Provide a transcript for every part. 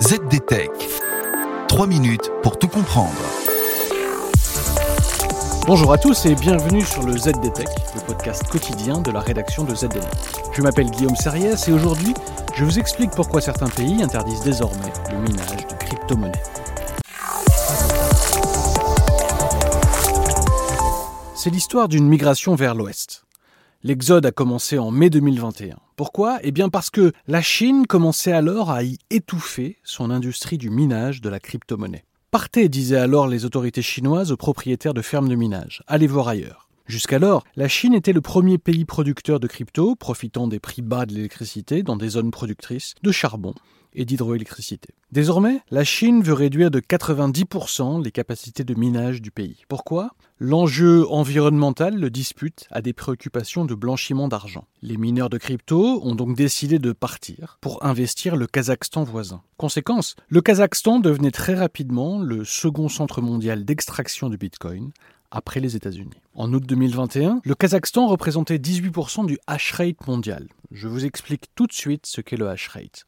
ZDTech. 3 minutes pour tout comprendre. Bonjour à tous et bienvenue sur le ZDTech, le podcast quotidien de la rédaction de ZDNet. Je m'appelle Guillaume Serriès et aujourd'hui, je vous explique pourquoi certains pays interdisent désormais le minage de crypto-monnaies. C'est l'histoire d'une migration vers l'Ouest. L'exode a commencé en mai 2021. Pourquoi? Eh bien parce que la Chine commençait alors à y étouffer son industrie du minage de la crypto-monnaie. Partez, disaient alors les autorités chinoises aux propriétaires de fermes de minage. Allez voir ailleurs. Jusqu'alors, la Chine était le premier pays producteur de crypto, profitant des prix bas de l'électricité dans des zones productrices de charbon et d'hydroélectricité. Désormais, la Chine veut réduire de 90% les capacités de minage du pays. Pourquoi? L'enjeu environnemental le dispute à des préoccupations de blanchiment d'argent. Les mineurs de crypto ont donc décidé de partir pour investir le Kazakhstan voisin. Conséquence, le Kazakhstan devenait très rapidement le second centre mondial d'extraction de Bitcoin après les États-Unis. En août 2021, le Kazakhstan représentait 18% du hash rate mondial. Je vous explique tout de suite ce qu'est le hash rate.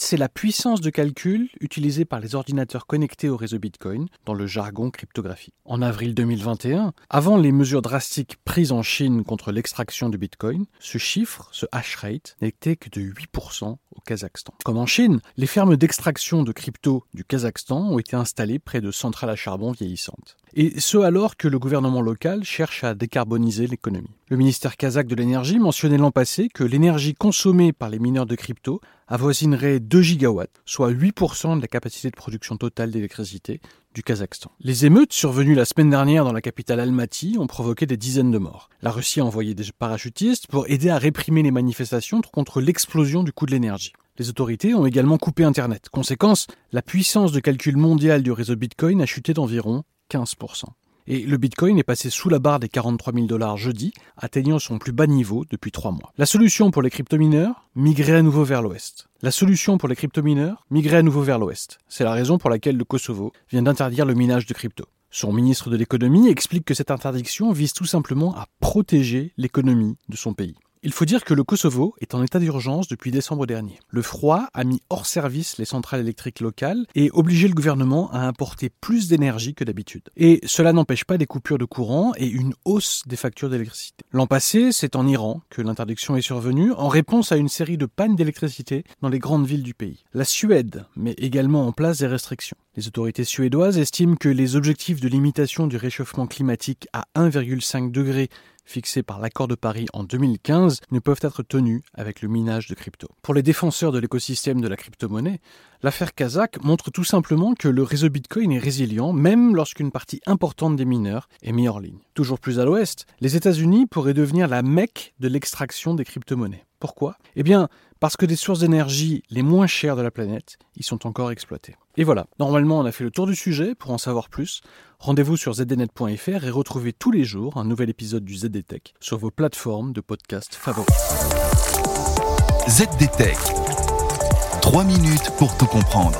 C'est la puissance de calcul utilisée par les ordinateurs connectés au réseau Bitcoin dans le jargon cryptographique. En avril 2021, avant les mesures drastiques prises en Chine contre l'extraction du Bitcoin, ce chiffre, ce hash rate, n'était que de 8% au Kazakhstan. Comme en Chine, les fermes d'extraction de crypto du Kazakhstan ont été installées près de centrales à charbon vieillissantes. Et ce alors que le gouvernement local cherche à décarboniser l'économie. Le ministère kazakh de l'énergie mentionnait l'an passé que l'énergie consommée par les mineurs de crypto avoisinerait 2 gigawatts, soit 8% de la capacité de production totale d'électricité du Kazakhstan. Les émeutes survenues la semaine dernière dans la capitale Almaty ont provoqué des dizaines de morts. La Russie a envoyé des parachutistes pour aider à réprimer les manifestations contre l'explosion du coût de l'énergie. Les autorités ont également coupé Internet. Conséquence, la puissance de calcul mondiale du réseau Bitcoin a chuté d'environ 15%. Et le Bitcoin est passé sous la barre des 43 000 dollars jeudi, atteignant son plus bas niveau depuis trois mois. La solution pour les crypto-mineurs Migrer à nouveau vers l'ouest. La solution pour les crypto-mineurs Migrer à nouveau vers l'ouest. C'est la raison pour laquelle le Kosovo vient d'interdire le minage de crypto. Son ministre de l'économie explique que cette interdiction vise tout simplement à protéger l'économie de son pays. Il faut dire que le Kosovo est en état d'urgence depuis décembre dernier. Le froid a mis hors service les centrales électriques locales et obligé le gouvernement à importer plus d'énergie que d'habitude. Et cela n'empêche pas des coupures de courant et une hausse des factures d'électricité. L'an passé, c'est en Iran que l'interdiction est survenue en réponse à une série de pannes d'électricité dans les grandes villes du pays. La Suède met également en place des restrictions. Les autorités suédoises estiment que les objectifs de limitation du réchauffement climatique à 1,5 degré fixés par l'accord de Paris en 2015 ne peuvent être tenus avec le minage de crypto. Pour les défenseurs de l'écosystème de la crypto-monnaie, l'affaire Kazakh montre tout simplement que le réseau Bitcoin est résilient même lorsqu'une partie importante des mineurs est mise en ligne. Toujours plus à l'ouest, les États-Unis pourraient devenir la mecque de l'extraction des crypto-monnaies. Pourquoi? Eh bien, parce que des sources d'énergie les moins chères de la planète y sont encore exploitées. Et voilà, normalement on a fait le tour du sujet, pour en savoir plus, rendez-vous sur zdnet.fr et retrouvez tous les jours un nouvel épisode du ZDTech sur vos plateformes de podcast favoris. ZDTech. 3 minutes pour tout comprendre.